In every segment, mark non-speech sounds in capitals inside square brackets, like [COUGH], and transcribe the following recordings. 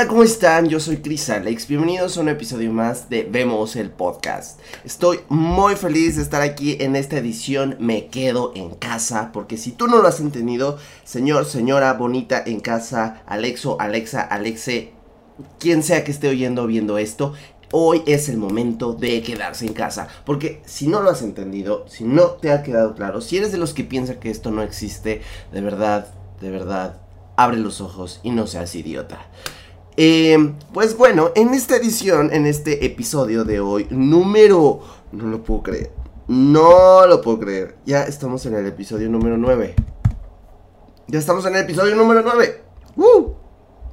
Hola, ¿cómo están? Yo soy Chris Alex. Bienvenidos a un episodio más de Vemos el Podcast. Estoy muy feliz de estar aquí en esta edición Me Quedo en Casa, porque si tú no lo has entendido, señor, señora bonita en casa, Alexo, Alexa, Alexe, quien sea que esté oyendo o viendo esto, hoy es el momento de quedarse en casa. Porque si no lo has entendido, si no te ha quedado claro, si eres de los que piensa que esto no existe, de verdad, de verdad, abre los ojos y no seas idiota. Eh, pues bueno, en esta edición, en este episodio de hoy, número... No lo puedo creer. No lo puedo creer. Ya estamos en el episodio número 9. Ya estamos en el episodio número 9. ¡Uh!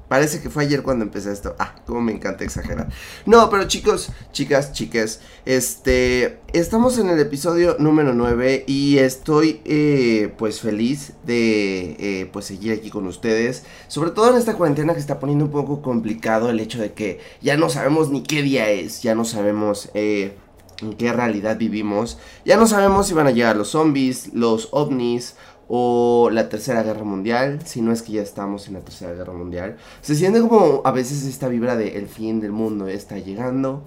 Parece que fue ayer cuando empecé esto. Ah, como me encanta exagerar. No, pero chicos, chicas, chiques, este, estamos en el episodio número 9 y estoy eh, pues feliz de eh, pues seguir aquí con ustedes. Sobre todo en esta cuarentena que está poniendo un poco complicado el hecho de que ya no sabemos ni qué día es, ya no sabemos eh, en qué realidad vivimos, ya no sabemos si van a llegar los zombies, los ovnis o la Tercera Guerra Mundial, si no es que ya estamos en la Tercera Guerra Mundial. Se siente como a veces esta vibra de el fin del mundo está llegando.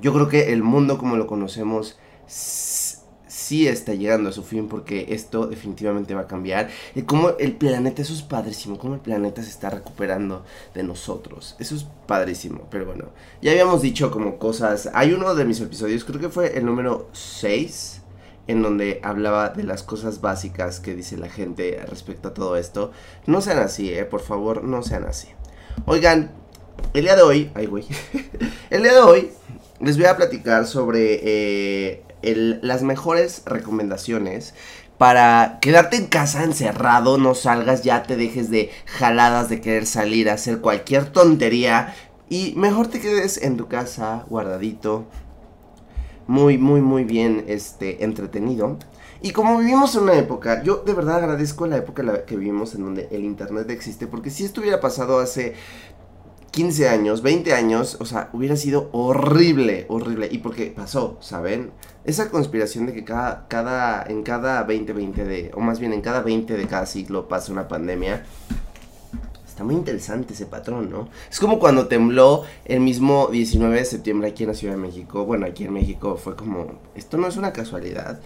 Yo creo que el mundo como lo conocemos sí está llegando a su fin porque esto definitivamente va a cambiar. Y como el planeta, eso es padrísimo, como el planeta se está recuperando de nosotros. Eso es padrísimo, pero bueno, ya habíamos dicho como cosas. Hay uno de mis episodios, creo que fue el número 6 en donde hablaba de las cosas básicas que dice la gente respecto a todo esto. No sean así, eh, por favor, no sean así. Oigan, el día de hoy, ay güey, [LAUGHS] el día de hoy les voy a platicar sobre eh, las mejores recomendaciones para quedarte en casa encerrado, no salgas, ya te dejes de jaladas de querer salir a hacer cualquier tontería y mejor te quedes en tu casa guardadito muy, muy, muy bien este, entretenido. Y como vivimos en una época, yo de verdad agradezco la época la que vivimos en donde el Internet existe, porque si esto hubiera pasado hace 15 años, 20 años, o sea, hubiera sido horrible, horrible. Y porque pasó, ¿saben? Esa conspiración de que cada, cada, en cada 20, 20 de, o más bien en cada 20 de cada siglo pasa una pandemia. Está muy interesante ese patrón, ¿no? Es como cuando tembló el mismo 19 de septiembre aquí en la Ciudad de México. Bueno, aquí en México fue como, esto no es una casualidad.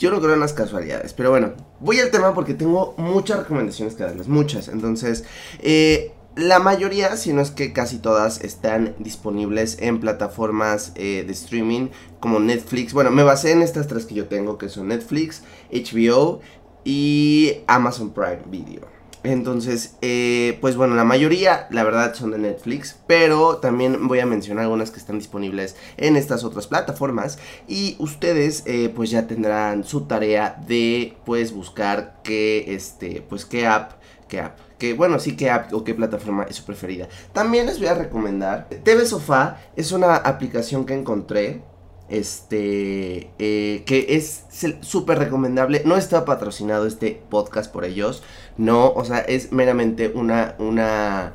Yo no creo en las casualidades, pero bueno, voy al tema porque tengo muchas recomendaciones que darles, muchas. Entonces, eh, la mayoría, si no es que casi todas, están disponibles en plataformas eh, de streaming como Netflix. Bueno, me basé en estas tres que yo tengo, que son Netflix, HBO y Amazon Prime Video. Entonces, eh, pues bueno, la mayoría, la verdad, son de Netflix, pero también voy a mencionar algunas que están disponibles en estas otras plataformas y ustedes, eh, pues ya tendrán su tarea de, pues, buscar qué, este, pues, qué app, qué app, que bueno, sí, qué app o qué plataforma es su preferida. También les voy a recomendar, TV Sofá es una aplicación que encontré este eh, que es súper recomendable. No está patrocinado este podcast por ellos. No o sea es meramente una una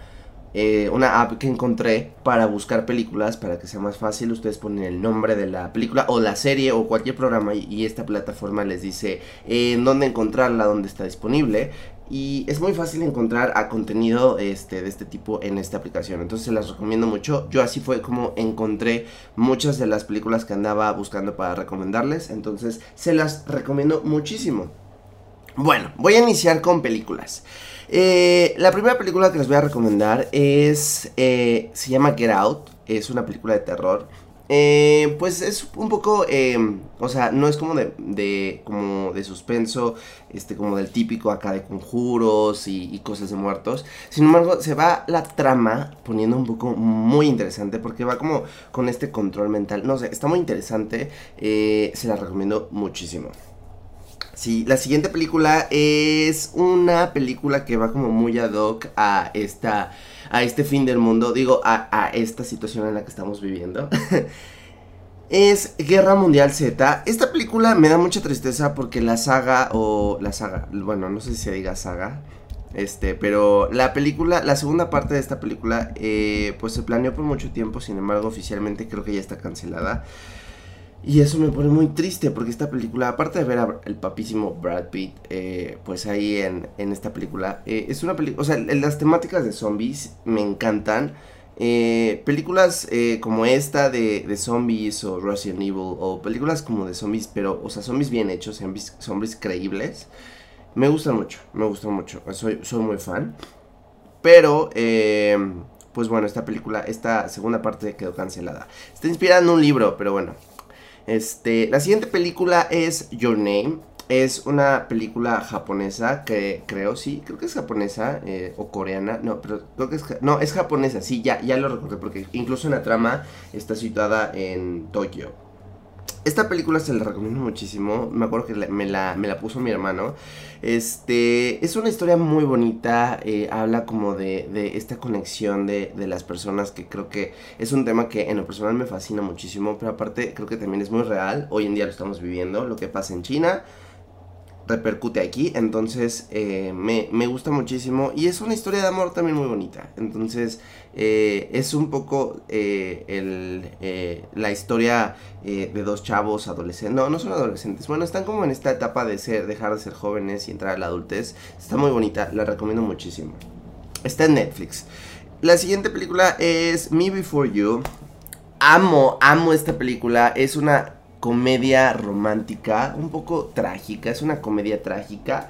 eh, una app que encontré para buscar películas para que sea más fácil. Ustedes ponen el nombre de la película o la serie o cualquier programa y, esta plataforma les dice eh, en dónde encontrarla dónde está disponible y es muy fácil encontrar a contenido este, de este tipo en esta aplicación. Entonces se las recomiendo mucho. Yo así fue como encontré muchas de las películas que andaba buscando para recomendarles. Entonces se las recomiendo muchísimo. Bueno, voy a iniciar con películas. Eh, la primera película que les voy a recomendar es. Eh, se llama Get Out. Es una película de terror. Eh, pues es un poco, eh, o sea, no es como de, de, como de suspenso, este, como del típico acá de conjuros y, cosas de muertos. Sin embargo, se va la trama poniendo un poco muy interesante porque va como con este control mental. No sé, está muy interesante, eh, se la recomiendo muchísimo. Sí, la siguiente película es una película que va como muy ad hoc a esta a este fin del mundo, digo, a, esta situación en la que estamos viviendo. [LAUGHS] es Guerra Mundial Z. Esta película me da mucha tristeza porque la saga, o la saga, bueno, no sé si se diga saga, este, pero la película, la segunda parte de esta película, eh, pues se planeó por mucho tiempo, sin embargo, oficialmente creo que ya está cancelada. Y eso me pone muy triste porque esta película, aparte de ver al papísimo Brad Pitt, eh, pues ahí en, esta película, eh, es una película, o sea, las temáticas de zombies me encantan. Eh, películas como esta de, de, zombies o Resident Evil o películas como de zombies, pero, o sea, zombies bien hechos, zombies, zombies creíbles, me gustan mucho, me gustan mucho, soy, soy muy fan. Pero, pues bueno, esta película, esta segunda parte quedó cancelada. Está inspirada en un libro, pero bueno, este, la siguiente película es Your Name. Es una película japonesa que creo, sí, creo que es japonesa eh, o coreana. No, pero creo que es, no, es japonesa, sí, ya, ya lo recordé porque incluso en la trama está situada en Tokio. Esta película se la recomiendo muchísimo. Me acuerdo que me, la, me, la, puso mi hermano. Este es una historia muy bonita. Eh, habla como de, de esta conexión de, de, las personas. Que creo que es un tema que en lo personal me fascina muchísimo. Pero aparte, creo que también es muy real. Hoy en día lo estamos viviendo. Lo que pasa en China repercute aquí. Entonces eh, me, me, gusta muchísimo. Y es una historia de amor también muy bonita. Entonces eh, es un poco eh, la historia de dos chavos adolescentes. No, no son adolescentes. Bueno, están como en esta etapa de ser, dejar de ser jóvenes y entrar a la adultez. Está muy bonita. La recomiendo muchísimo. Está en Netflix. La siguiente película es Me Before You. Amo, amo esta película. Es una comedia romántica, un poco trágica, es una comedia trágica.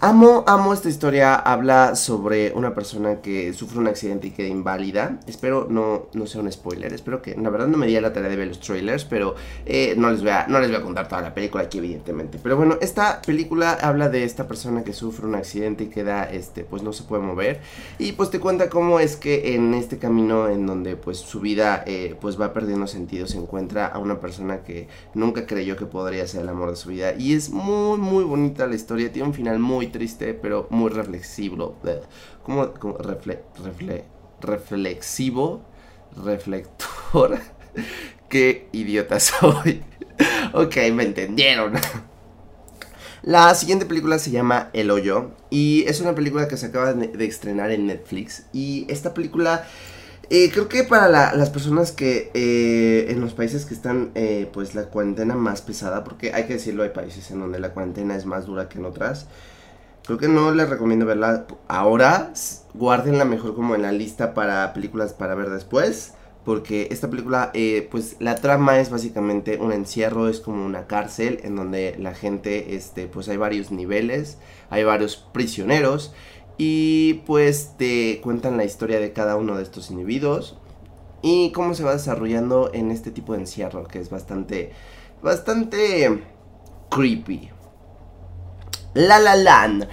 Amo, amo esta historia. Habla sobre una persona que sufre un accidente y queda inválida. Espero no, no sea un spoiler. Espero que. La verdad no me di la tarea de ver los trailers. Pero eh, no, les voy a, no les voy a contar toda la película aquí, evidentemente. Pero bueno, esta película habla de esta persona que sufre un accidente y queda. Este, pues no se puede mover. Y pues te cuenta cómo es que en este camino en donde pues su vida eh, pues va perdiendo sentido. Se encuentra a una persona que nunca creyó que podría ser el amor de su vida. Y es muy, muy bonita la historia. Tiene un final muy triste, pero muy reflexivo. Como, reflexivo, reflector. [LAUGHS] Qué idiota soy. [LAUGHS] ok, me entendieron. [LAUGHS] La siguiente película se llama El Hoyo y es una película que se acaba de estrenar en Netflix y esta película eh, creo que para las personas que eh, en los países que están, eh, pues la cuarentena más pesada, porque hay que decirlo, hay países en donde la cuarentena es más dura que en otras. Creo que no les recomiendo verla ahora. Guárdenla mejor como en la lista para películas para ver después. Porque esta película, pues la trama es básicamente un encierro, es como una cárcel en donde la gente, este, pues hay varios niveles, hay varios prisioneros y pues te cuentan la historia de cada uno de estos individuos y cómo se va desarrollando en este tipo de encierro que es bastante, bastante creepy. La La Land.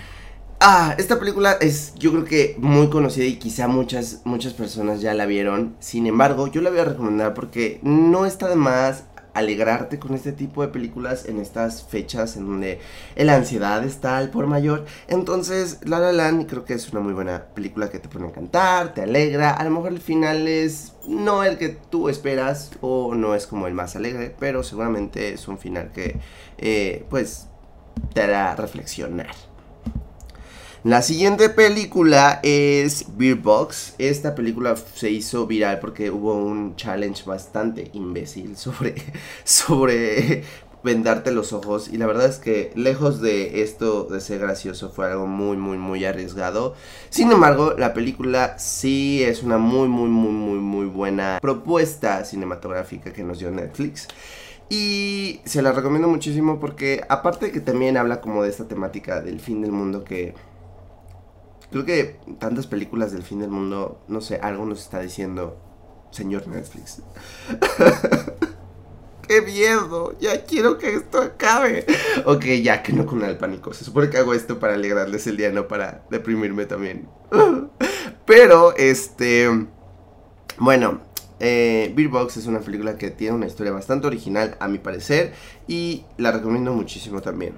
Ah, esta película es yo creo que muy conocida y quizá muchas, muchas personas ya la vieron. Sin embargo, yo la voy a recomendar porque no está de más alegrarte con este tipo de películas en estas fechas en donde la ansiedad está al por mayor. Entonces, La La Land creo que es una muy buena película que te pone a cantar, te alegra. A lo mejor el final es no el que tú esperas o no es como el más alegre, pero seguramente es un final que eh, pues te hará reflexionar. La siguiente película es Beer Box. Esta película se hizo viral porque hubo un challenge bastante imbécil sobre, [LAUGHS] sobre vendarte los ojos. Y la verdad es que lejos de esto de ser gracioso fue algo muy, muy, muy arriesgado. Sin embargo, la película sí es una muy, muy, muy, muy, muy buena propuesta cinematográfica que nos dio Netflix. Y se la recomiendo muchísimo porque aparte de que también habla como de esta temática del fin del mundo que Creo que tantas películas del fin del mundo, no sé, algo nos está diciendo, señor Netflix. [LAUGHS] ¡Qué miedo! Ya quiero que esto acabe. Ok, ya que no con el pánico. Se supone que hago esto para alegrarles el día, no para deprimirme también. [LAUGHS] Pero, este. Bueno, eh, Beer Box es una película que tiene una historia bastante original, a mi parecer. Y la recomiendo muchísimo también.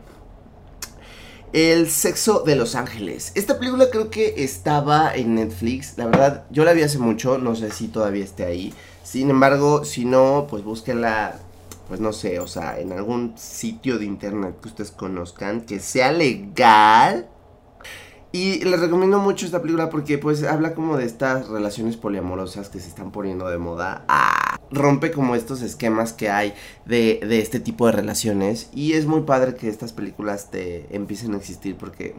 El sexo de Los Ángeles. Esta película creo que estaba en Netflix. La verdad, yo la vi hace mucho. No sé si todavía esté ahí. Sin embargo, si no, pues búsquenla. Pues no sé, o sea, en algún sitio de internet que ustedes conozcan. Que sea legal. Y les recomiendo mucho esta película porque pues habla como de estas relaciones poliamorosas que se están poniendo de moda. Ah, rompe como estos esquemas que hay de, de este tipo de relaciones. Y es muy padre que estas películas te empiecen a existir porque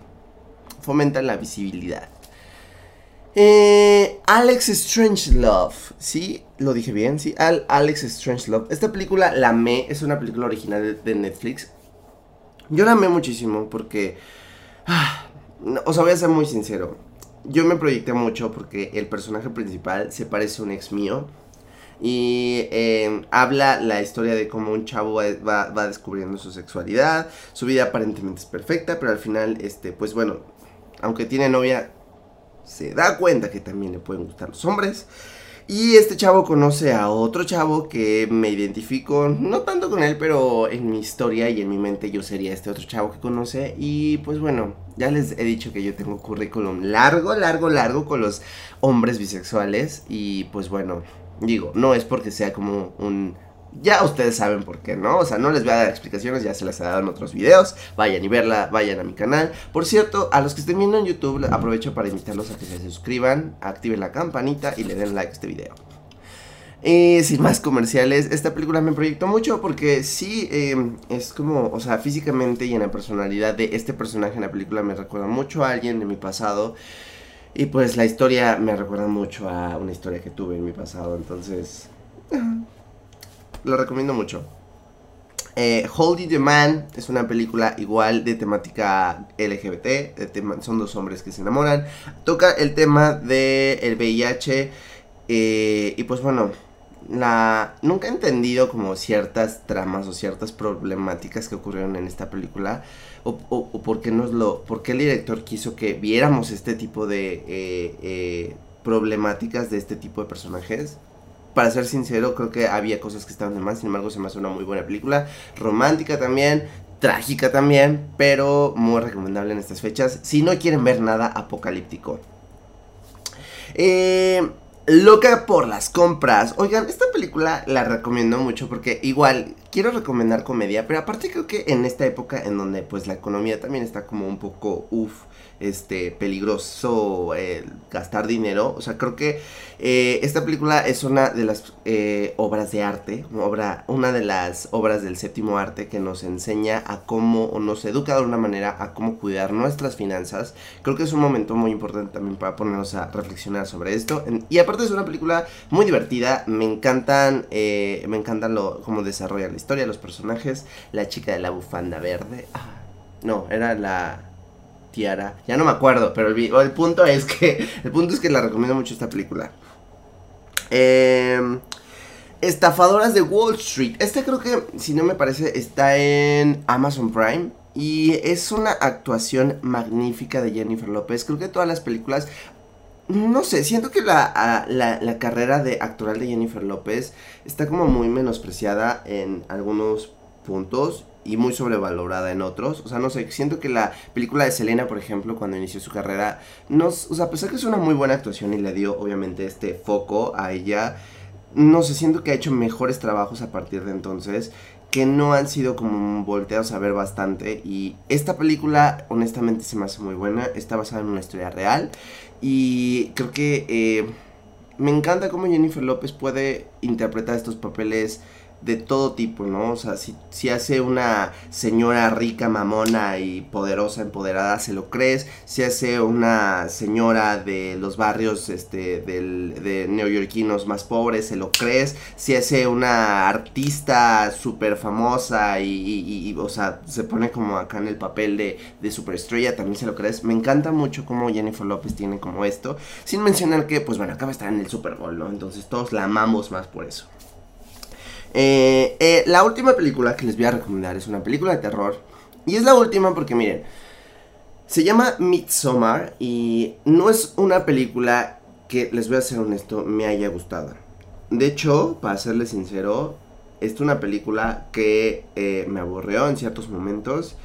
fomentan la visibilidad. Eh, Alex Strangelove, ¿sí? Lo dije bien, ¿sí? Al Alex Strangelove. Esta película la amé, es una película original de, Netflix. Yo la amé muchísimo porque... Ah, o sea, voy a ser muy sincero. Yo me proyecté mucho porque el personaje principal se parece a un ex mío. Y eh, habla la historia de cómo un chavo va, va, descubriendo su sexualidad. Su vida aparentemente es perfecta, pero al final, este, pues bueno, aunque tiene novia, se da cuenta que también le pueden gustar los hombres. Y este chavo conoce a otro chavo que me identifico, no tanto con él, pero en mi historia y en mi mente yo sería este otro chavo que conoce. Y pues bueno, ya les he dicho que yo tengo currículum largo, largo, largo con los hombres bisexuales. Y pues bueno, digo, no es porque sea como un ya ustedes saben por qué, ¿no? O sea, no les voy a dar explicaciones, ya se las he dado en otros videos. Vayan y verla, vayan a mi canal. Por cierto, a los que estén viendo en YouTube, aprovecho para invitarlos a que se suscriban, activen la campanita y le den like a este video. Y sin más comerciales, esta película me proyectó mucho porque sí, em, es como, o sea, físicamente y en la personalidad de este personaje en la película me recuerda mucho a alguien de mi pasado. Y pues la historia me recuerda mucho a una historia que tuve en mi pasado, entonces lo recomiendo mucho. Eh, Holding the Man es una película igual de temática LGBT, son dos hombres que se enamoran. Toca el tema del el VIH eh, y pues bueno, la, nunca he entendido como ciertas tramas o ciertas problemáticas que ocurrieron en esta película o, por, qué nos lo, por qué el director quiso que viéramos este tipo de eh, problemáticas de este tipo de personajes para ser sincero, creo que había cosas que estaban de más. Sin embargo, se me hace una muy buena película. Romántica también, trágica también, pero muy recomendable en estas fechas. Si no quieren ver nada apocalíptico. Eh, loca por las compras. Oigan, esta película la recomiendo mucho porque igual quiero recomendar comedia, pero aparte creo que en esta época en donde pues la economía también está como un poco uff este, peligroso eh, gastar dinero. O sea, creo que eh, esta película es una de las eh, obras de arte, obra, una de las obras del séptimo arte que nos enseña a cómo, o nos educa de una manera a cómo cuidar nuestras finanzas. Creo que es un momento muy importante también para ponernos a reflexionar sobre esto. Y aparte es una película muy divertida, me encantan, me encantan lo, cómo desarrolla la historia, los personajes, la chica de la bufanda verde. Ah, no, era la Tiara. Ya no me acuerdo, pero el, punto es que. El punto es que la recomiendo mucho esta película. Em, estafadoras de Wall Street. Esta creo que, si no me parece, está en Amazon Prime. Y es una actuación magnífica de Jennifer López. Creo que todas las películas. No sé, siento que la, la, la carrera de actoral de Jennifer López está como muy menospreciada en algunos puntos y muy sobrevalorada en otros. O sea, no sé, siento que la película de Selena, por ejemplo, cuando inició su carrera, nos, o sea, a pesar que es una muy buena actuación y le dio obviamente este foco a ella, no sé, siento que ha hecho mejores trabajos a partir de entonces que no han sido como volteados a ver bastante. Y esta película honestamente se me hace muy buena, está basada en una historia real. Y creo que eh, me encanta cómo Jennifer López puede interpretar estos papeles de todo tipo, ¿no? O sea, si, si, hace una señora rica, mamona y poderosa, empoderada, se lo crees. Si hace una señora de los barrios este, del, de neoyorquinos más pobres, se lo crees. Si hace una artista súper famosa y, y, o sea, se pone como acá en el papel de, de superestrella, también se lo crees. Me encanta mucho cómo Jennifer López tiene como esto. Sin mencionar que, pues bueno, acaba de estar en el Super Bowl, ¿no? Entonces todos la amamos más por eso. Eh, eh, la última película que les voy a recomendar es una película de terror. Y es la última porque miren, se llama Midsommar y no es una película que, les voy a ser honesto, me haya gustado. De hecho, para serles sincero, es una película que eh, me aburrió en ciertos momentos.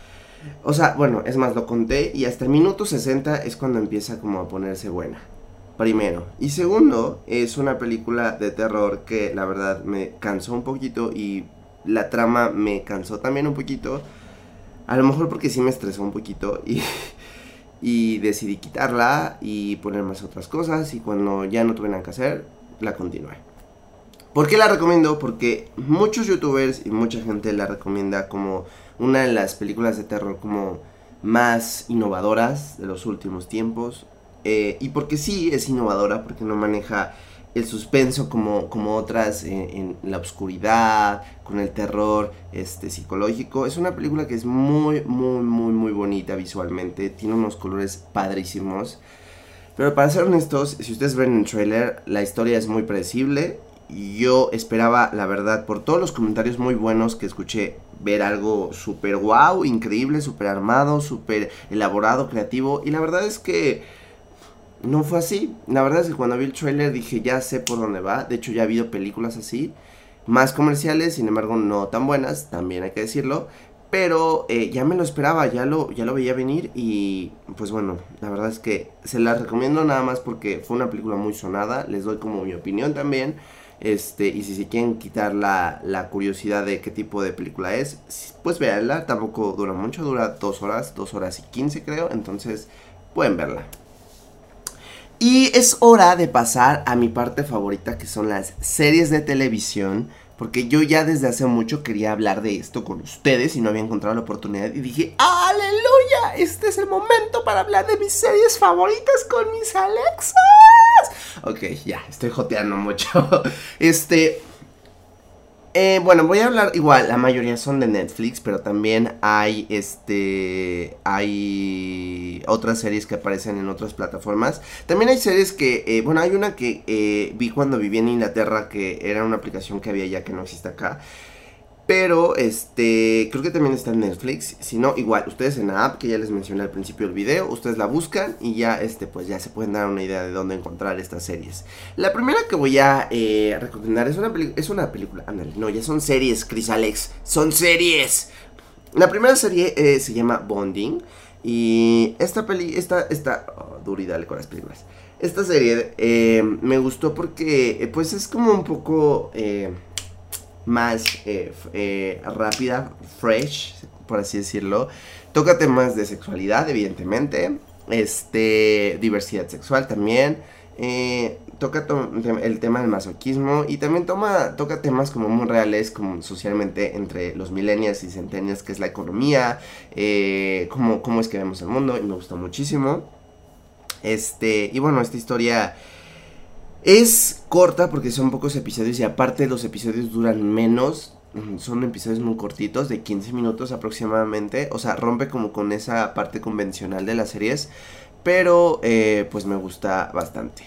O sea, bueno, es más, lo conté y hasta el minuto 60 es cuando empieza como a ponerse buena primero. Y segundo, es una película de terror que la verdad me cansó un poquito y la trama me cansó también un poquito. A lo mejor porque sí me estresó un poquito y, [LAUGHS] y decidí quitarla y poner más otras cosas y cuando ya no tuve nada que hacer, la continué. ¿Por qué la recomiendo? Porque muchos youtubers y mucha gente la recomienda como una de las películas de terror como más innovadoras de los últimos tiempos. Eh, y porque sí es innovadora, porque no maneja el suspenso como, como otras eh, en la oscuridad, con el terror este, psicológico. Es una película que es muy, muy, muy, muy bonita visualmente. Tiene unos colores padrísimos. Pero para ser honestos, si ustedes ven el trailer, la historia es muy predecible. Yo esperaba, la verdad, por todos los comentarios muy buenos que escuché, ver algo súper wow, increíble, súper armado, súper elaborado, creativo. Y la verdad es que no fue así. La verdad es que cuando vi el trailer dije, ya sé por dónde va. De hecho, ya ha habido películas así. Más comerciales, sin embargo, no tan buenas, también hay que decirlo. Pero eh, ya me lo esperaba, ya lo, ya lo veía venir y pues bueno, la verdad es que se la recomiendo nada más porque fue una película muy sonada, les doy como mi opinión también. Este, y si se quieren quitar la, la curiosidad de qué tipo de película es, pues véanla, tampoco dura mucho, dura dos horas, dos horas y quince creo, entonces pueden verla. Y es hora de pasar a mi parte favorita que son las series de televisión. Porque yo ya desde hace mucho quería hablar de esto con ustedes y no había encontrado la oportunidad. Y dije, aleluya, este es el momento para hablar de mis series favoritas con mis Alexas. Ok, ya, estoy joteando mucho. [LAUGHS] Este, eh, bueno, voy a hablar igual, la mayoría son de Netflix, pero también hay este hay otras series que aparecen en otras plataformas. También hay series que, eh, bueno, hay una que eh, vi cuando viví en Inglaterra que era una aplicación que había ya que no existe acá. Pero, este, creo que también está en Netflix. Si no, igual, ustedes en la app que ya les mencioné al principio del video, ustedes la buscan y ya, este, pues ya se pueden dar una idea de dónde encontrar estas series. La primera que voy a eh, recomendar es una, es una película, ándale, no, ya son series, Chris Alex, son series. La primera serie eh, se llama Bonding y esta peli, esta, esta, oh, con las películas. Esta serie eh, me gustó porque, pues es como un poco más eh, eh, rápida, fresh, por así decirlo. Toca temas de sexualidad, evidentemente. Este, diversidad sexual también. Eh, toca el tema del masoquismo y también toma, toca temas como muy reales, como socialmente entre los millennials y centennials, que es la economía, cómo, cómo es que vemos el mundo, y me gusta muchísimo. Este, y bueno, esta historia es corta porque son pocos episodios y aparte los episodios duran menos. Son episodios muy cortitos, de 15 minutos aproximadamente. O sea, rompe como con esa parte convencional de las series. Pero eh, pues me gusta bastante.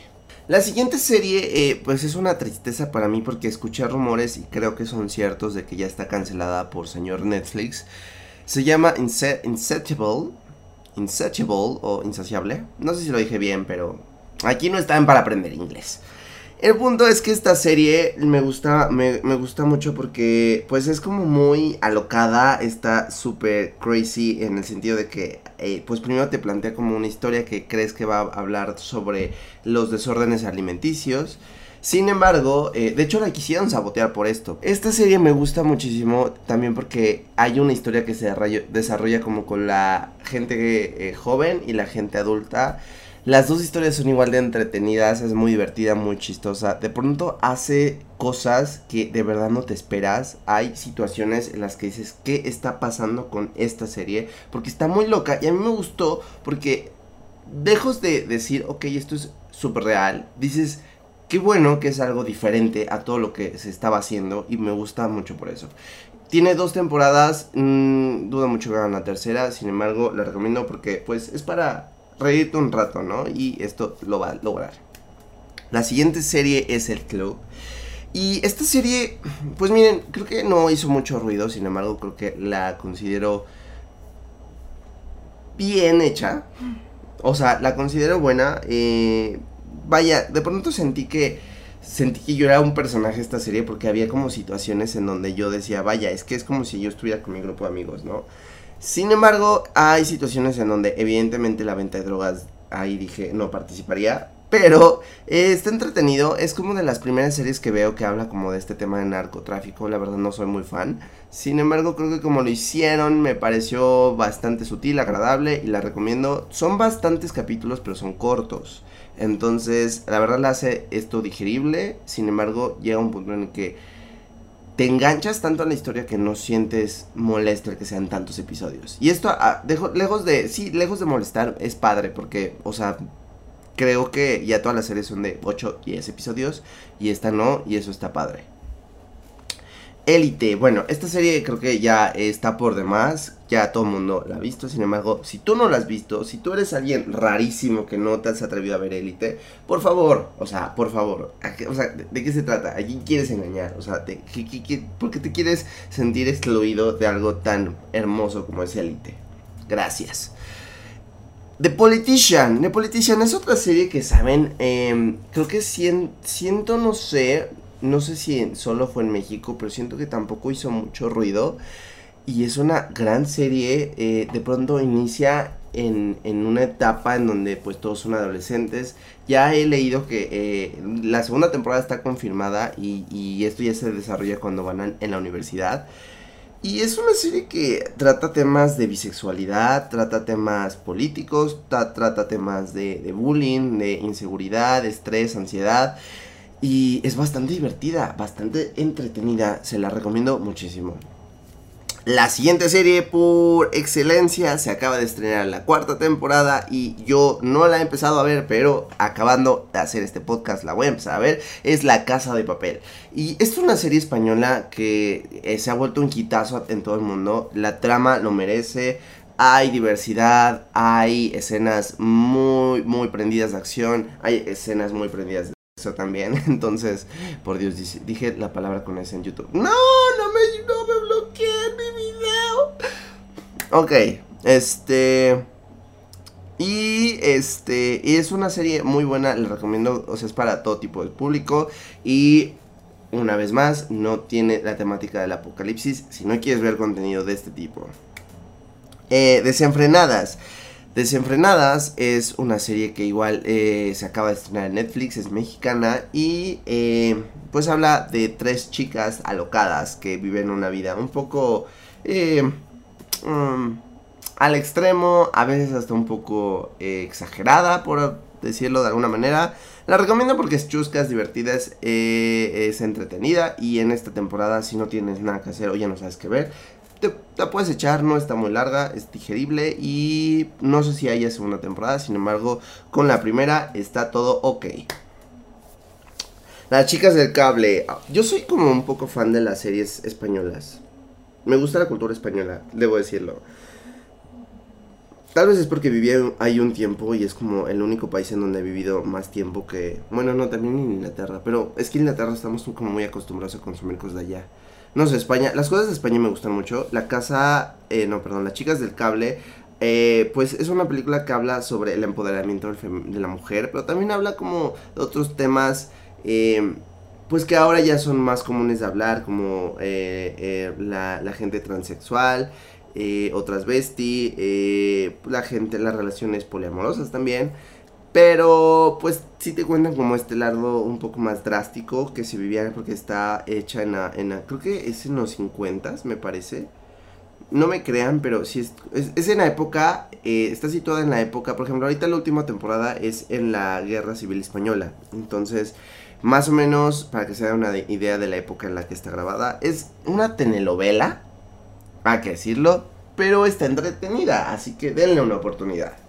La siguiente serie, eh, pues es una tristeza para mí porque escuché rumores y creo que son ciertos de que ya está cancelada por señor Netflix. Se llama Insatiable. Insatiable o Insaciable. No sé si lo dije bien, pero Aquí no están para aprender inglés. El punto es que esta serie me gusta, me, gusta mucho porque pues es como muy alocada, está súper crazy en el sentido de que eh, pues primero te plantea como una historia que crees que va a hablar sobre los desórdenes alimenticios. Sin embargo, eh, de hecho la quisieron sabotear por esto. Esta serie me gusta muchísimo también porque hay una historia que se desarrolla como con la gente eh, joven y la gente adulta. Las dos historias son igual de entretenidas, es muy divertida, muy chistosa. De pronto hace cosas que de verdad no te esperas. Hay situaciones en las que dices, ¿qué está pasando con esta serie? Porque está muy loca y a mí me gustó porque dejos de decir, ok, esto es súper real. Dices, qué bueno que es algo diferente a todo lo que se estaba haciendo y me gusta mucho por eso. Tiene dos temporadas, mmm, duda mucho que hagan la tercera, sin embargo la recomiendo porque pues es para reírte un rato, ¿no? Y esto lo va a lograr. La siguiente serie es El Club. Y esta serie, pues miren, creo que no hizo mucho ruido, sin embargo, creo que la considero bien hecha. O sea, la considero buena. Eh, vaya, de pronto sentí que sentí que yo era un personaje de esta serie porque había como situaciones en donde yo decía, vaya, es que es como si yo estuviera con mi grupo de amigos, ¿no? Sin embargo, hay situaciones en donde evidentemente la venta de drogas, ahí dije, no participaría. Pero está entretenido, es como de las primeras series que veo que habla como de este tema de narcotráfico, la verdad no soy muy fan. Sin embargo, creo que como lo hicieron me pareció bastante sutil, agradable y la recomiendo. Son bastantes capítulos, pero son cortos. Entonces, la verdad la hace esto digerible, sin embargo, llega un punto en el que te enganchas tanto en la historia que no sientes molesto el que sean tantos episodios. Y esto, ah, lejos de, sí, lejos de molestar, es padre, porque, o sea, creo que ya todas las series son de 8, 10 episodios, y esta no, y eso está padre. Élite, bueno, esta serie creo que ya está por demás, ya todo el mundo la ha visto, sin embargo, si tú no la has visto, si tú eres alguien rarísimo que no te has atrevido a ver Élite, por favor, o sea, por favor, o sea, ¿de, qué se trata? ¿A quién quieres engañar? O sea, por qué te quieres sentir excluido de algo tan hermoso como es Élite? Gracias. The Politician. The Politician es otra serie que saben, em, creo que siento, no sé, no sé si solo fue en México, pero siento que tampoco hizo mucho ruido. Y es una gran serie. Eh, de pronto inicia en, una etapa en donde pues todos son adolescentes. Ya he leído que eh, la segunda temporada está confirmada y, y, esto ya se desarrolla cuando van en la universidad. Y es una serie que trata temas de bisexualidad, trata temas políticos, trata temas de, de bullying, de inseguridad, de estrés, ansiedad. Y es bastante divertida, bastante entretenida, se la recomiendo muchísimo. La siguiente serie por excelencia se acaba de estrenar la cuarta temporada y yo no la he empezado a ver, pero acabando de hacer este podcast la voy a empezar a ver. Es La Casa de Papel. Y es una serie española que eh, se ha vuelto un quitazo en todo el mundo. La trama lo merece. Hay diversidad, hay escenas muy, muy prendidas de acción, hay escenas muy prendidas eso también. [LAUGHS] Entonces, por Dios, dije la palabra con ese en YouTube. No, no me, no me bloqueé mi video. Ok, este... Y este y es una serie muy buena, les recomiendo, o sea, es para todo tipo de público y una vez más no tiene la temática del apocalipsis si no quieres ver contenido de este tipo. Eh, desenfrenadas. Desenfrenadas es una serie que igual eh, se acaba de estrenar en Netflix, es mexicana y eh, pues habla de tres chicas alocadas que viven una vida un poco eh, mm, al extremo, a veces hasta un poco exagerada por decirlo de alguna manera. La recomiendo porque es chusca, es divertida, es, es entretenida y en esta temporada si no tienes nada que hacer o ya no sabes qué ver, te la puedes echar, no está muy larga, es digerible y no sé si haya segunda temporada, sin embargo, con la primera está todo ok. Las chicas del cable. Yo soy como un poco fan de las series españolas. Me gusta la cultura española, debo decirlo. Tal vez es porque viví ahí un tiempo y es como el único país en donde he vivido más tiempo que... Bueno, no, también en Inglaterra, pero es que en Inglaterra estamos como muy acostumbrados a consumir cosas de allá. No sé, España. Las cosas de España me gustan mucho. La casa. Eh, no, perdón, Las chicas del cable. Eh, pues es una película que habla sobre el empoderamiento de la mujer. Pero también habla como de otros temas. Eh, pues que ahora ya son más comunes de hablar. Como la, la, gente transexual. otras bestie. la gente, las relaciones poliamorosas también. Pero pues sí te cuentan como este largo un poco más drástico que se vivía porque está hecha en la, en creo que es en los 50 me parece. No me crean, pero sí es, es, en la época, eh, está situada en la época, por ejemplo, ahorita la última temporada es en la Guerra Civil Española. Entonces, más o menos, para que se haga una idea de la época en la que está grabada, es una telenovela, hay que decirlo, pero está entretenida, así que denle una oportunidad.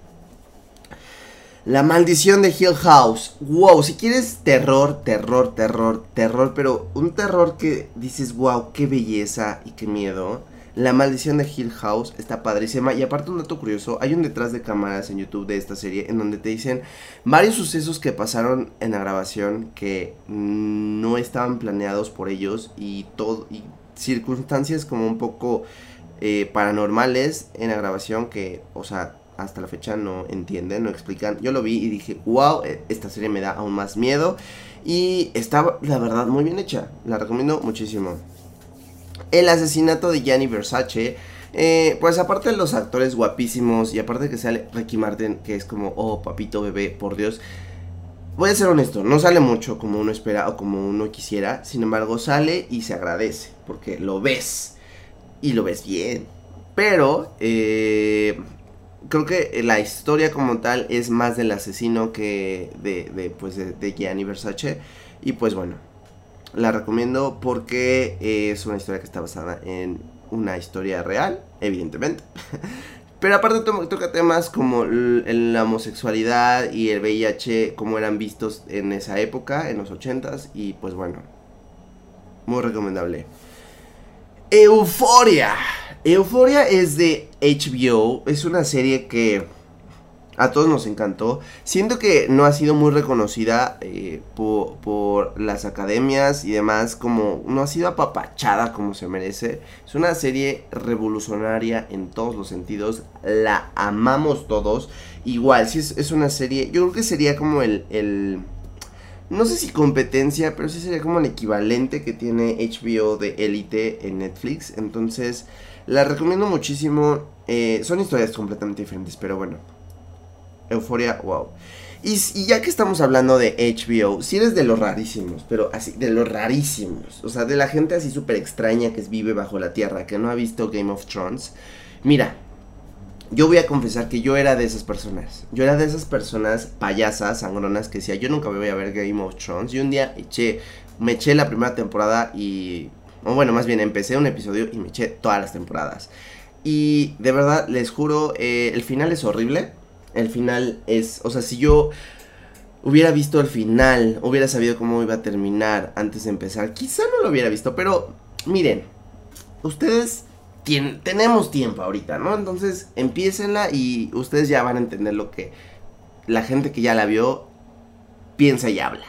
La maldición de Hill House. Wow, si quieres terror, terror, terror, terror, pero un terror que dices, wow, qué belleza y qué miedo. La maldición de Hill House está padrísima. Y aparte un dato curioso, hay un detrás de cámaras en YouTube de esta serie en donde te dicen varios sucesos que pasaron en la grabación que no estaban planeados por ellos y todo y circunstancias como un poco eh, paranormales en la grabación que, o sea, hasta la fecha no entienden, no explican. Yo lo vi y dije, wow, e, esta serie me da aún más miedo. Y está, la verdad, muy bien hecha. La recomiendo muchísimo. El asesinato de Gianni Versace. Eh, pues aparte de los actores guapísimos y aparte que sale Ricky Martin, que es como, oh, papito bebé, por Dios. voy a ser honesto, no sale mucho como uno espera o como uno quisiera, sin embargo sale y se agradece, porque lo ves y lo ves bien. Pero eh, creo que la historia como tal es más del asesino que de, de pues de, Gianni Versace. Y pues bueno, la recomiendo porque es una historia que está basada en una historia real, evidentemente. [LAUGHS] Pero aparte toca temas como la homosexualidad y el VIH, como eran vistos en esa época, en los 80s. Y pues bueno, muy recomendable. Euforia. Euforia es de HBO. Es una serie que a todos nos encantó. Siento que no ha sido muy reconocida eh, por, las academias y demás, como no ha sido apapachada como se merece. Es una serie revolucionaria en todos los sentidos. La amamos todos. Igual, si es, una serie, yo creo que sería como el, el, no sé si competencia, pero sí sería como el equivalente que tiene HBO de Elite en Netflix. Entonces, la recomiendo muchísimo. Eh, son historias completamente diferentes, pero bueno Euforia, wow. Y, ya que estamos hablando de HBO, si eres de los rarísimos, pero así, de los rarísimos, o sea, de la gente así súper extraña que vive bajo la tierra, que no ha visto Game of Thrones, mira, yo voy a confesar que yo era de esas personas. Yo era de esas personas payasas, sangronas, que decía, yo nunca me voy a ver Game of Thrones. Y un día eché, me eché la primera temporada y, o bueno, más bien empecé un episodio y me eché todas las temporadas. Y de verdad, les juro, eh, el final es horrible el final es, o sea, si yo hubiera visto el final, hubiera sabido cómo iba a terminar antes de empezar, quizá no lo hubiera visto, pero miren, ustedes tienen, tenemos tiempo ahorita, ¿no? Entonces, empiecenla y ustedes ya van a entender lo que la gente que ya la vio piensa y habla.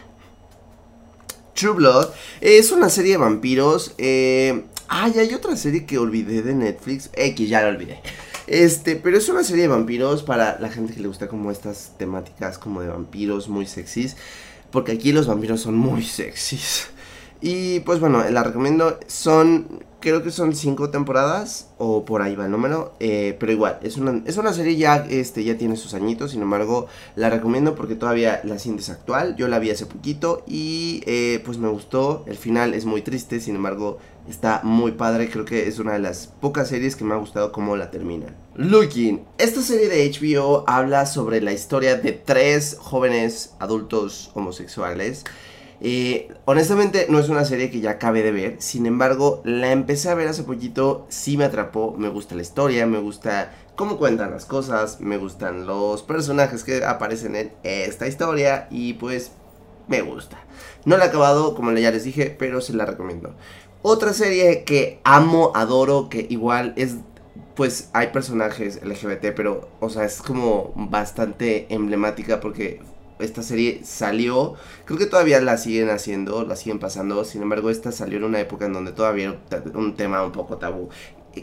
True Blood es una serie de vampiros. Eh, ay, hay otra serie que olvidé de Netflix. Eh, que ya la olvidé. Este, pero es una serie de vampiros para la gente que le gusta como estas temáticas como de vampiros muy sexys. Porque aquí los vampiros son muy sexys. Y pues bueno, la recomiendo. Son creo que son cinco temporadas o por ahí va el número, eh, pero igual, es una, es una serie ya, este, ya tiene sus añitos, sin embargo, la recomiendo porque todavía la sientes actual, yo la vi hace poquito y eh, pues me gustó, el final es muy triste, sin embargo, está muy padre, creo que es una de las pocas series que me ha gustado cómo la termina. Looking, esta serie de HBO habla sobre la historia de tres jóvenes adultos homosexuales, eh, honestamente no es una serie que ya acabe de ver, sin embargo la empecé a ver hace poquito, sí me atrapó, me gusta la historia, me gusta cómo cuentan las cosas, me gustan los personajes que aparecen en esta historia y pues me gusta. No la he acabado, como ya les dije, pero se la recomiendo. Otra serie que amo, adoro, que igual es pues hay personajes LGBT, pero, o sea, es como bastante emblemática porque esta serie salió, creo que todavía la siguen haciendo, la siguen pasando, sin embargo esta salió en una época en donde todavía era un tema un poco tabú,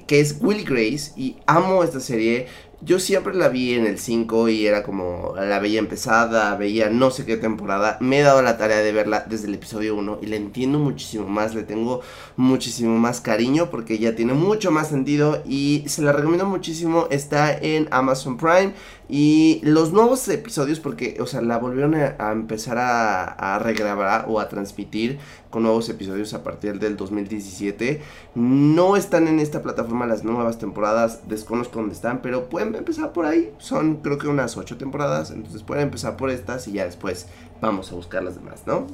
que es Will Grace y amo esta serie, yo siempre la vi en el 5 y era como la veía empezada, veía no sé qué temporada. Me he dado la tarea de verla desde el episodio 1 y la entiendo muchísimo más, le tengo muchísimo más cariño porque ya tiene mucho más sentido y se la recomiendo muchísimo. Está en Amazon Prime y los nuevos episodios, porque, o sea, la volvieron a, empezar a, a regrabar o a transmitir con nuevos episodios a partir del 2017. No están en esta plataforma las nuevas temporadas, desconozco dónde están, pero pueden empezar por ahí. Son creo que unas 8 temporadas, entonces pueden empezar por estas y ya después vamos a buscar las demás, ¿no?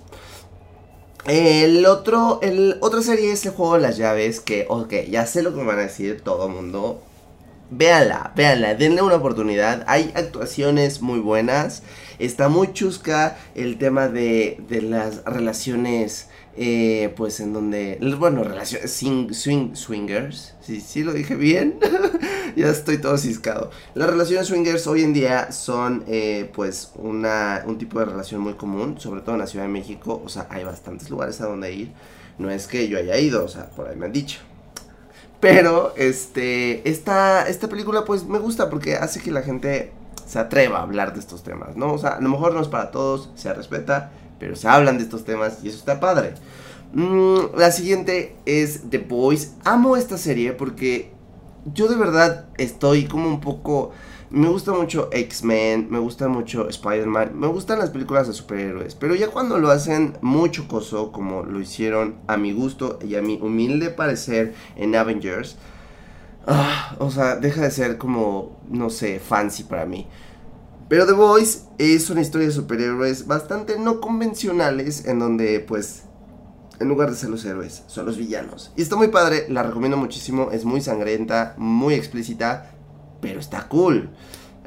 El otro, el otra serie es el juego de las llaves que, ok, ya sé lo que me van a decir todo el mundo. Véanla, véanla, denle una oportunidad. Hay actuaciones muy buenas. Está muy chusca el tema de, de las relaciones eh, pues en donde, bueno, relaciones, swing, swingers, sí, sí lo dije bien, [LAUGHS] ya estoy todo ciscado. Las relaciones swingers hoy en día son eh, pues una, un tipo de relación muy común, sobre todo en la Ciudad de México, o sea, hay bastantes lugares a donde ir, no es que yo haya ido, o sea, por ahí me han dicho. Pero, este, esta, esta película pues me gusta porque hace que la gente se atreva a hablar de estos temas, ¿no? O sea, a lo mejor no es para todos, se respeta, pero se hablan de estos temas y eso está padre. Mm, la siguiente es The Boys. Amo esta serie porque yo de verdad estoy como un poco Me gusta mucho X-Men, me gusta mucho Spider-Man, me gustan las películas de superhéroes, pero ya cuando lo hacen mucho coso, como lo hicieron a mi gusto y a mi humilde parecer en Avengers, ah, o sea, deja de ser como, no sé, fancy para mí. Pero The Voice es una historia de superhéroes bastante no convencionales en donde pues en lugar de ser los héroes, son los villanos. Y está muy padre, la recomiendo muchísimo, es muy sangrienta, muy explícita, pero está cool.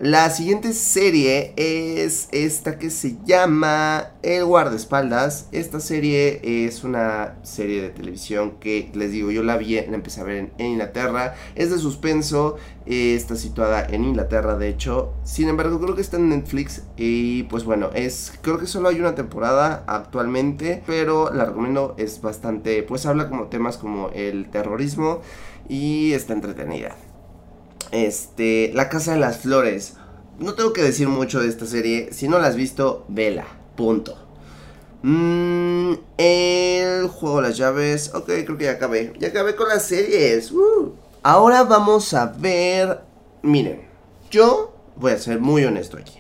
La siguiente serie es esta que se llama El guardaespaldas. Esta serie es una serie de televisión que les digo, yo la vi, la empecé a ver en, Inglaterra. Es de suspenso, está situada en Inglaterra de hecho. Sin embargo, creo que está en Netflix y pues bueno, es creo que solo hay una temporada actualmente, pero la recomiendo, es bastante, pues habla como temas como el terrorismo y está entretenida. Este, La Casa de las Flores. No tengo que decir mucho de esta serie. Si no la has visto, vela. Punto. Mm, el juego de las llaves. Ok, creo que ya acabé. Ya acabé con las series. Uh. Ahora vamos a ver. Miren, yo voy a ser muy honesto aquí.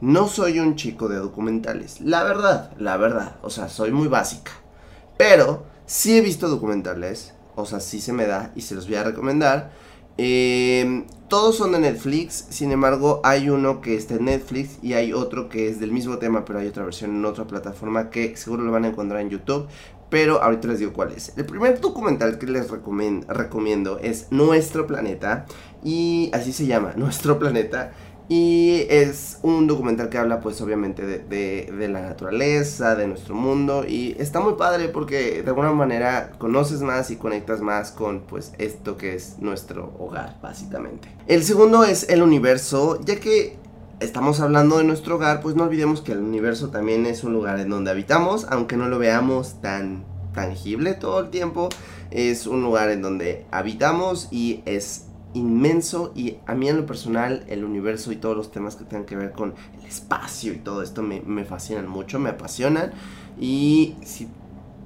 No soy un chico de documentales. La verdad, la verdad. O sea, soy muy básica. Pero sí he visto documentales. O sea, sí se me da y se los voy a recomendar. Eh, todos son de Netflix, sin embargo hay uno que está en Netflix y hay otro que es del mismo tema, pero hay otra versión en otra plataforma que seguro lo van a encontrar en YouTube. Pero ahorita les digo cuál es. El primer documental que les recomiendo es Nuestro Planeta. Y así se llama, [LAUGHS] Nuestro Planeta. Y es un documental que habla pues obviamente de, la naturaleza, de nuestro mundo. Y está muy padre porque de alguna manera conoces más y conectas más con pues esto que es nuestro hogar básicamente. El segundo es el universo, ya que estamos hablando de nuestro hogar pues no olvidemos que el universo también es un lugar en donde habitamos, aunque no lo veamos tan tangible todo el tiempo, es un lugar en donde habitamos y es inmenso y a mí en lo personal el universo y todos los temas que tengan que ver con el espacio y todo esto me, fascinan mucho, me apasionan y si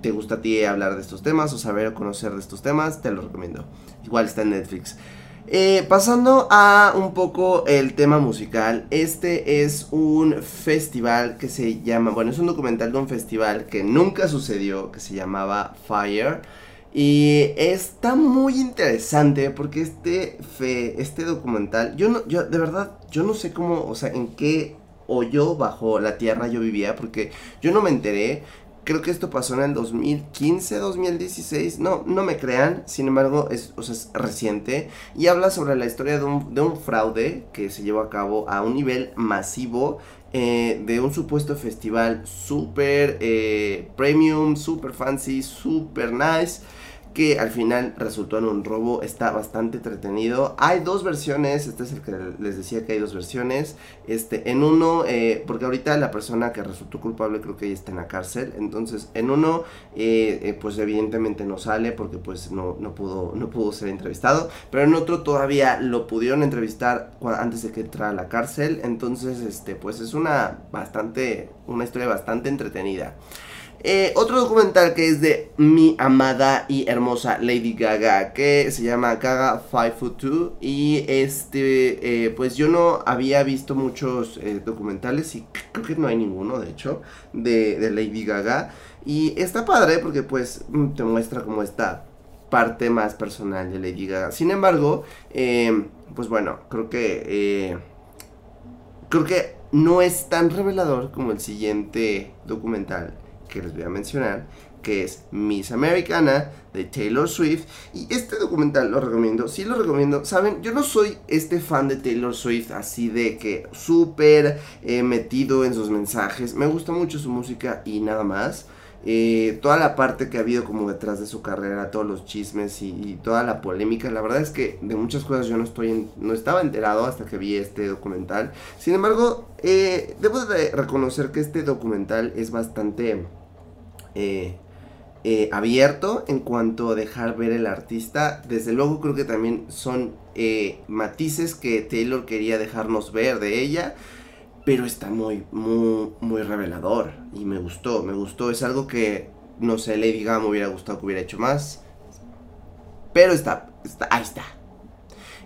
te gusta a ti hablar de estos temas o saber o conocer de estos temas, te lo recomiendo. Igual está en Netflix. Eh, pasando a un poco el tema musical, este es un festival que se llama, bueno, es un documental de un festival que nunca sucedió, que se llamaba Fire. Y está muy interesante porque este fe, este documental, yo no, yo de verdad, yo no sé cómo, o sea, en qué hoyo bajo la tierra yo vivía, porque yo no me enteré. Creo que esto pasó en el 2015, 2016. No, no me crean. Sin embargo, es, o sea, es reciente. Y habla sobre la historia de un, de un fraude que se llevó a cabo a un nivel masivo eh, de un supuesto festival super eh, premium, super fancy, super nice que al final resultó en un robo, está bastante entretenido. Hay dos versiones, este es el que les decía que hay dos versiones. Este, en uno, eh, porque ahorita la persona que resultó culpable creo que ya está en la cárcel, entonces en uno, eh, eh, pues evidentemente no sale porque pues no, no, pudo, no pudo ser entrevistado, pero en otro todavía lo pudieron entrevistar antes de que entrara a la cárcel, entonces este, pues es una bastante, una historia bastante entretenida. Eh, otro documental que es de mi amada y hermosa Lady Gaga, que se llama Gaga 5 Foot 2. Y este, eh, pues yo no había visto muchos eh, documentales y creo que no hay ninguno, de hecho, de, Lady Gaga. Y está padre porque pues mm, te muestra como esta parte más personal de Lady Gaga. Sin embargo, pues bueno, creo que... creo que no es tan revelador como el siguiente documental que les voy a mencionar, que es Miss Americana de Taylor Swift. Y este documental lo recomiendo, sí lo recomiendo. Saben, yo no soy este fan de Taylor Swift así de que súper eh, metido en sus mensajes. Me gusta mucho su música y nada más. Eh, toda la parte que ha habido como detrás de su carrera, todos los chismes y, toda la polémica, la verdad es que de muchas cosas yo no estoy no estaba enterado hasta que vi este documental. Sin embargo, eh, debo de reconocer que este documental es bastante eh, eh, abierto en cuanto a dejar ver el artista. Desde luego creo que también son eh, matices que Taylor quería dejarnos ver de ella. Pero está muy, muy, muy revelador. Y me gustó, me gustó. Es algo que, no sé, Lady Gaga me hubiera gustado que hubiera hecho más. Pero está, está ahí está.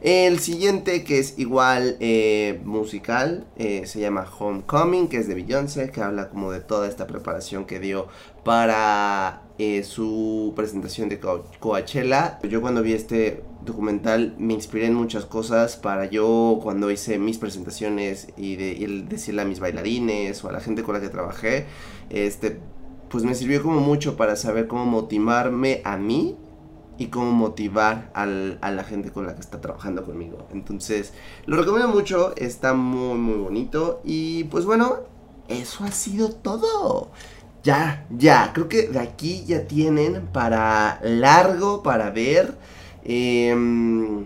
El siguiente, que es igual musical, se llama Homecoming, que es de Beyoncé, que habla como de toda esta preparación que dio para eh, su presentación de Coachella. Yo cuando vi este documental me inspiré en muchas cosas para yo cuando hice mis presentaciones y, de, decirle a mis bailarines o a la gente con la que trabajé, este, pues me sirvió como mucho para saber cómo motivarme a mí y cómo motivar a la gente con la que está trabajando conmigo. Entonces, lo recomiendo mucho, está muy, muy bonito. Y pues bueno, eso ha sido todo. Ya, ya, creo que de aquí ya tienen para largo, para ver. Em,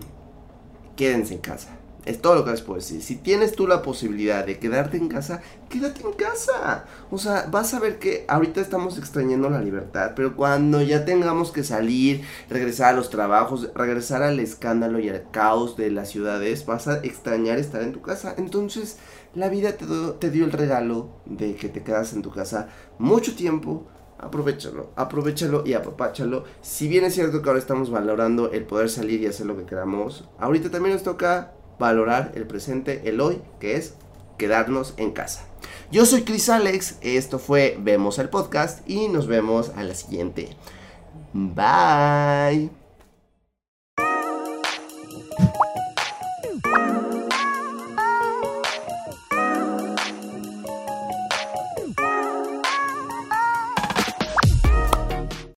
quédense en casa. Es todo lo que les puedo decir. Si tienes tú la posibilidad de quedarte en casa, quédate en casa. O sea, vas a ver que ahorita estamos extrañando la libertad, pero cuando ya tengamos que salir, regresar a los trabajos, regresar al escándalo y al caos de las ciudades, vas a extrañar estar en tu casa. Entonces, la vida te, dio el regalo de que te quedas en tu casa mucho tiempo. Aprovechalo, aprovechalo y apapáchalo. Si bien es cierto que ahora estamos valorando el poder salir y hacer lo que queramos, ahorita también nos toca valorar el presente, el hoy, que es quedarnos en casa. Yo soy Chris Alex, esto fue Vemos el podcast y nos vemos a la siguiente. Bye.